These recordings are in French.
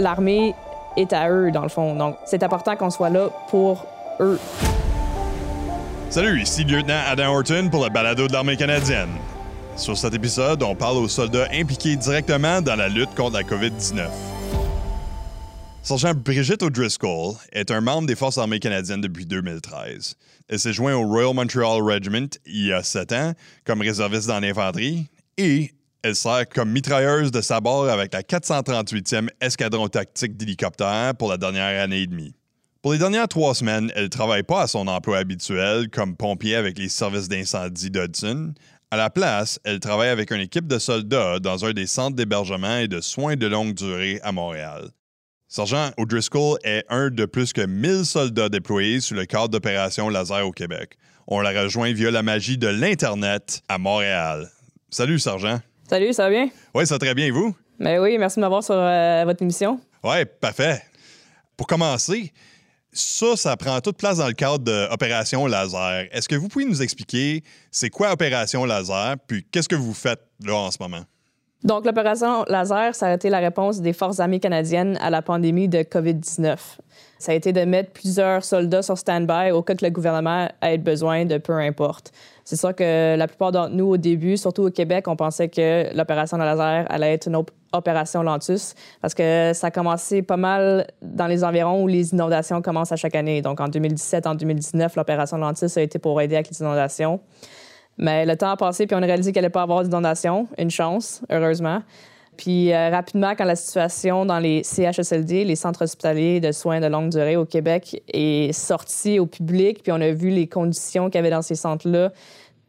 l'armée est à eux, dans le fond. Donc, c'est important qu'on soit là pour eux. Salut, ici lieutenant Adam Horton pour le balado de l'armée canadienne. Sur cet épisode, on parle aux soldats impliqués directement dans la lutte contre la COVID-19. Sergent Brigitte O'Driscoll est un membre des Forces armées canadiennes depuis 2013. Elle s'est jointe au Royal Montreal Regiment il y a sept ans comme réserviste dans l'infanterie et elle sert comme mitrailleuse de sabord avec la 438e escadron tactique d'hélicoptères pour la dernière année et demie. Pour les dernières trois semaines, elle ne travaille pas à son emploi habituel comme pompier avec les services d'incendie d'Hudson. À la place, elle travaille avec une équipe de soldats dans un des centres d'hébergement et de soins de longue durée à Montréal. Sergent O'Driscoll est un de plus que 1000 soldats déployés sur le cadre d'opération Laser au Québec. On la rejoint via la magie de l'Internet à Montréal. Salut, Sergent. Salut, ça va bien? Oui, ça va très bien, et vous? Ben oui, merci de m'avoir sur euh, votre émission. Oui, parfait. Pour commencer, ça, ça prend toute place dans le cadre d'Opération Laser. Est-ce que vous pouvez nous expliquer c'est quoi Opération Laser, puis qu'est-ce que vous faites là en ce moment? Donc, l'opération Laser, ça a été la réponse des Forces armées canadiennes à la pandémie de COVID-19. Ça a été de mettre plusieurs soldats sur stand-by au cas que le gouvernement ait besoin de peu importe. C'est sûr que la plupart d'entre nous, au début, surtout au Québec, on pensait que l'opération Laser allait être une opération Lantus parce que ça a commencé pas mal dans les environs où les inondations commencent à chaque année. Donc, en 2017, en 2019, l'opération Lantus a été pour aider avec les inondations. Mais le temps a passé, puis on a réalisé qu'il n'allait pas avoir d'inondation. Une chance, heureusement. Puis euh, rapidement, quand la situation dans les CHSLD, les centres hospitaliers de soins de longue durée au Québec, est sortie au public, puis on a vu les conditions qu'il y avait dans ces centres-là,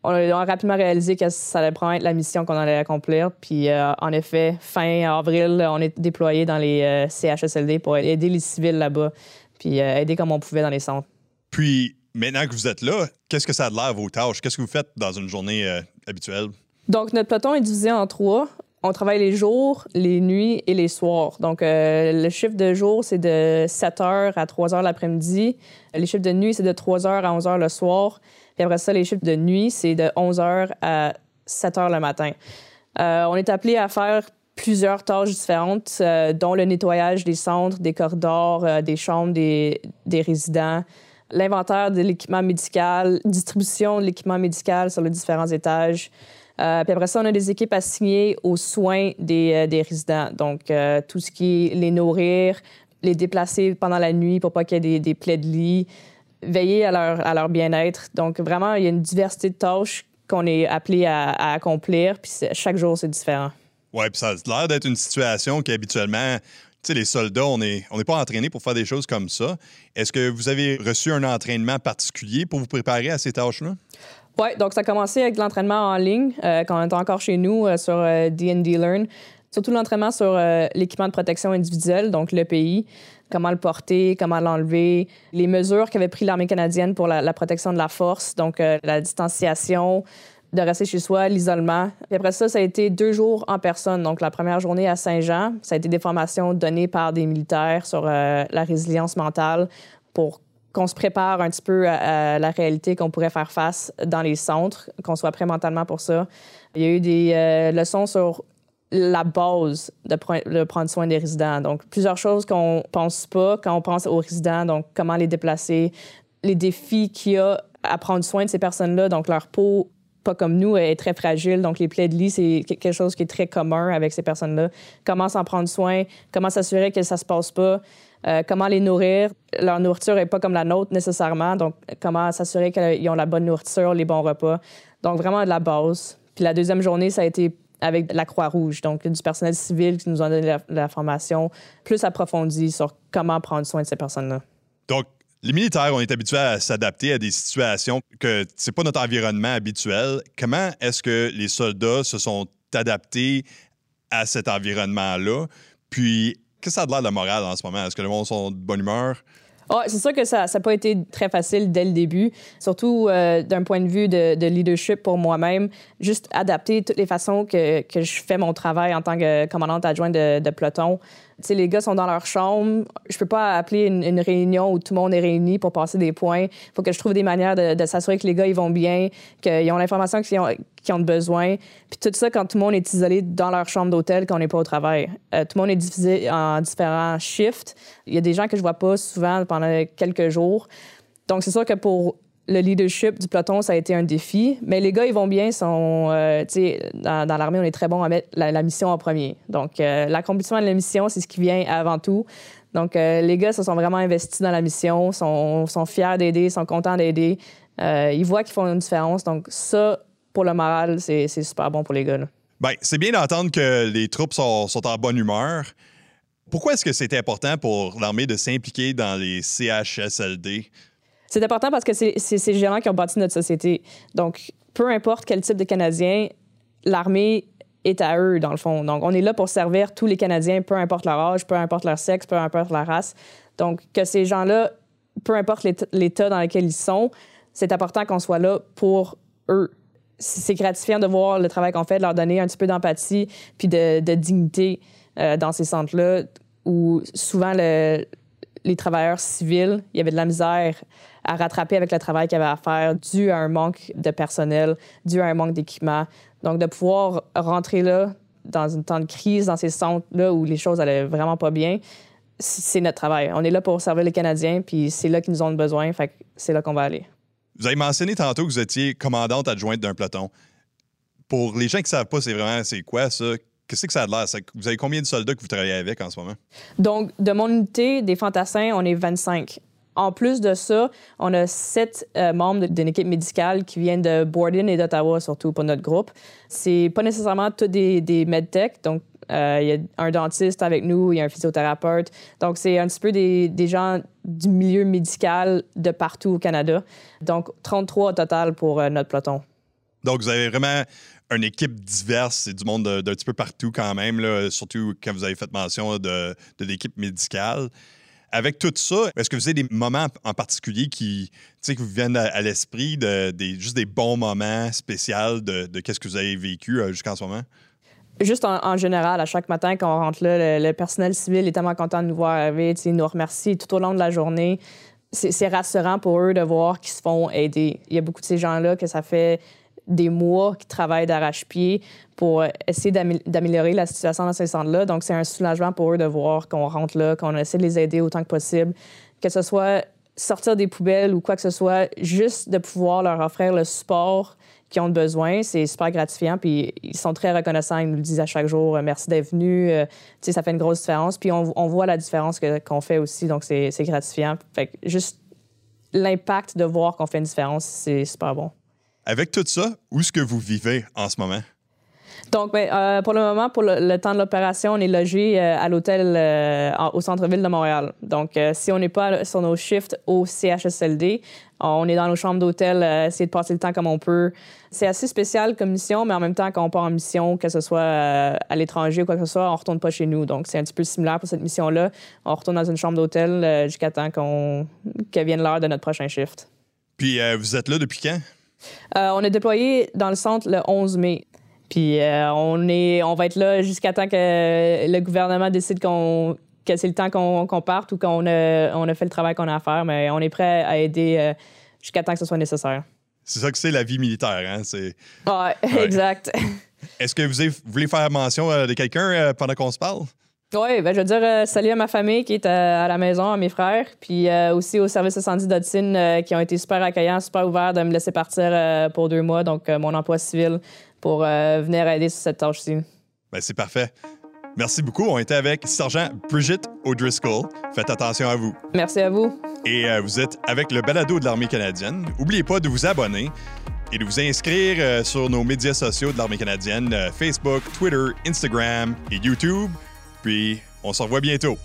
on a, rapidement réalisé que ça allait prendre la mission qu'on allait accomplir. Puis euh, en effet, fin avril, on est déployé dans les euh, CHSLD pour aider les civils là-bas, puis aider comme on pouvait dans les centres. Puis maintenant que vous êtes là, qu'est-ce que ça a de l'air vos tâches? Qu'est-ce que vous faites dans une journée euh, habituelle? Donc, notre peloton est divisé en trois. On travaille les jours, les nuits et les soirs. Donc, euh, le chiffre de jour, c'est de 7 h à 3 h l'après-midi. Les chiffres de nuit, c'est de 3 h à 11 h le soir. Puis après ça, les chiffres de nuit, c'est de 11 h à 7 h le matin. Euh, on est appelé à faire plusieurs tâches différentes, dont le nettoyage des centres, des corridors, des chambres des, des résidents, l'inventaire de l'équipement médical, distribution de l'équipement médical sur les différents étages. Euh, puis après ça, on a des équipes assignées aux soins des, euh, des résidents. Donc, euh, tout ce qui est les nourrir, les déplacer pendant la nuit pour pas qu'il y ait des, des plaies de lit, veiller à leur, à leur bien-être. Donc, vraiment, il y a une diversité de tâches qu'on est appelé à, à accomplir. Puis chaque jour, c'est différent. Oui, puis ça a l'air d'être une situation qui habituellement sais, les soldats, on n'est on pas entraînés pour faire des choses comme ça. Est-ce que vous avez reçu un entraînement particulier pour vous préparer à ces tâches-là? Oui, donc ça a commencé avec l'entraînement en ligne euh, quand on était encore chez nous euh, sur D&D euh, Learn. Surtout l'entraînement sur l'équipement de protection individuelle, donc l'EPI, comment le porter, comment l'enlever, les mesures qu'avait pris l'armée canadienne pour la, protection de la force, donc la distanciation, de rester chez soi, l'isolement. Puis après ça, ça a été deux jours en personne. Donc, la première journée à Saint-Jean, ça a été des formations données par des militaires sur euh, la résilience mentale pour qu'on se prépare un petit peu à, la réalité qu'on pourrait faire face dans les centres, qu'on soit prêt mentalement pour ça. Il y a eu des euh, leçons sur la base de, de, prendre soin des résidents. Donc, plusieurs choses qu'on pense pas quand on pense aux résidents. Donc, comment les déplacer, les défis qu'il y a à prendre soin de ces personnes-là. Donc, leur peau pas comme nous, est très fragile. Donc, les plaies de lit, c'est quelque chose qui est très commun avec ces personnes-là. Comment s'en prendre soin, comment s'assurer que ça se passe pas, euh, comment les nourrir? Leur nourriture n'est pas comme la nôtre nécessairement. Donc, comment s'assurer qu'ils ont la bonne nourriture, les bons repas? Donc, vraiment de la base. Puis la deuxième journée, ça a été avec la Croix-Rouge, donc du personnel civil qui nous a donné la, la formation plus approfondie sur comment prendre soin de ces personnes-là. Donc, les militaires, on est habitués à s'adapter à des situations que c'est pas notre environnement habituel. Comment est-ce que les soldats se sont adaptés à cet environnement-là? Puis, que ça a de l'air de la morale en ce moment? Est-ce que le monde sont de bonne humeur? C'est sûr que ça n'a pas été très facile dès le début, surtout euh, d'un point de vue de, leadership pour moi-même. Juste adapter toutes les façons que, je fais mon travail en tant que commandante adjointe de, de peloton sais, les gars sont dans leur chambre. Je peux pas appeler une, réunion où tout le monde est réuni pour passer des points. Il faut que je trouve des manières de, s'assurer que les gars ils vont bien, qu'ils ont l'information qu'ils qui ont besoin. Puis tout ça, quand tout le monde est isolé dans leur chambre d'hôtel, quand on n'est pas au travail. Euh, tout le monde est divisé en différents shifts. Il y a des gens que je vois pas souvent pendant quelques jours. Donc, c'est sûr que pour le leadership du peloton, ça a été un défi. Mais les gars, ils vont bien. Sont, euh, dans, dans l'armée, on est très bon à mettre la, mission en premier. Donc, euh, l'accomplissement de la mission, c'est ce qui vient avant tout. Donc, euh, les gars se sont vraiment investis dans la mission, sont, sont fiers d'aider, sont contents d'aider. ils voient qu'ils font une différence. Donc, ça, pour le moral, c'est super bon pour les gars. Bien, c'est bien d'entendre que les troupes sont, sont en bonne humeur. Pourquoi est-ce que c'était important pour l'armée de s'impliquer dans les CHSLD? C'est important parce que c'est ces gens qui ont bâti notre société. Donc, peu importe quel type de Canadien, l'armée est à eux, dans le fond. Donc, on est là pour servir tous les Canadiens, peu importe leur âge, peu importe leur sexe, peu importe leur race. Donc, que ces gens-là, peu importe l'état dans lequel ils sont, c'est important qu'on soit là pour eux. C'est gratifiant de voir le travail qu'on fait, de leur donner un petit peu d'empathie puis de, dignité euh, dans ces centres-là où souvent le, les travailleurs civils, il y avait de la misère à rattraper avec le travail qu'il y avait à faire dû à un manque de personnel, dû à un manque d'équipement. Donc, de pouvoir rentrer là, dans un temps de crise, dans ces centres-là où les choses allaient vraiment pas bien, c'est notre travail. On est là pour servir les Canadiens, puis c'est là qu'ils nous ont besoin, fait c'est là qu'on va aller. Vous avez mentionné tantôt que vous étiez commandante adjointe d'un peloton. Pour les gens qui ne savent pas, c'est vraiment c'est quoi ça? Qu'est-ce que ça a l'air? Vous avez combien de soldats que vous travaillez avec en ce moment? Donc, de mon unité des fantassins, on est 25. En plus de ça, on a sept euh, membres d'une équipe médicale qui viennent de Borden et d'Ottawa, surtout pour notre groupe. C'est pas nécessairement tous des, des medtech, donc il y a un dentiste avec nous, il y a un physiothérapeute. Donc, c'est un petit peu des, gens du milieu médical de partout au Canada. Donc, 33 au total pour euh, notre peloton. Donc, vous avez vraiment une équipe diverse, c'est du monde d'un petit peu partout quand même, surtout quand vous avez fait mention de, l'équipe médicale. Avec tout ça, est-ce que vous avez des moments en particulier qui, qui vous viennent à, l'esprit, juste des bons moments spéciaux de, de qu'est-ce que vous avez vécu euh, jusqu'en ce moment? Juste en, général, à chaque matin quand on rentre là, le, personnel civil est tellement content de nous voir arriver, ils nous remercient tout au long de la journée. C'est rassurant pour eux de voir qu'ils se font aider. Il y a beaucoup de ces gens-là que ça fait des mois qui travaillent d'arrache-pied pour essayer d'améliorer la situation dans ces centres-là. Donc, c'est un soulagement pour eux de voir qu'on rentre là, qu'on essaie de les aider autant que possible, que ce soit sortir des poubelles ou quoi que ce soit, juste de pouvoir leur offrir le support qu'ils ont besoin, c'est super gratifiant. Puis ils sont très reconnaissants. Ils nous disent à chaque jour, euh, merci d'être venu. Euh, sais, ça fait une grosse différence. Puis on, on voit la différence qu'on fait aussi, donc c'est gratifiant. Fait que juste l'impact de voir qu'on fait une différence, c'est super bon. Avec tout ça, où est-ce que vous vivez en ce moment? Donc, ben, euh, pour le moment, pour le, temps de l'opération, on est logé euh, à l'hôtel euh, au centre-ville de Montréal. Donc, si on n'est pas sur nos shifts au CHSLD, on est dans nos chambres d'hôtel, essayer de passer le temps comme on peut. C'est assez spécial comme mission, mais en même temps, quand on part en mission, que ce soit à l'étranger ou quoi que ce soit, on retourne pas chez nous. Donc, c'est un petit peu similaire pour cette mission-là. On retourne dans une chambre d'hôtel jusqu'à temps qu'on qu vienne l'heure de notre prochain shift. Puis, vous êtes là depuis quand? Euh, on est déployé dans le centre le 11 mai. Puis euh, on, est, on va être là jusqu'à temps que le gouvernement décide qu'on, que c'est le temps qu'on, parte ou qu'on a, on a fait le travail qu'on a à faire. Mais on est prêt à aider euh, jusqu'à temps que ce soit nécessaire. C'est ça que c'est la vie militaire, hein? C'est... Ouais, exact. Est-ce que vous, voulez faire mention de quelqu'un pendant qu'on se parle? Oui, ben, je veux dire euh, salut à ma famille qui est à, la maison, à mes frères, puis euh, aussi au service incendie d'Odson euh, qui ont été super accueillants, super ouverts de me laisser partir pour deux mois, donc mon emploi civil, pour venir aider sur cette tâche-ci. Ben, c'est parfait. Merci beaucoup. On était avec Sergent Brigitte O'Driscoll. Faites attention à vous. Merci à vous. Et vous êtes avec le balado de l'Armée canadienne. N'oubliez pas de vous abonner et de vous inscrire sur nos médias sociaux de l'Armée canadienne, Facebook, Twitter, Instagram et YouTube. Puis, on se revoit bientôt.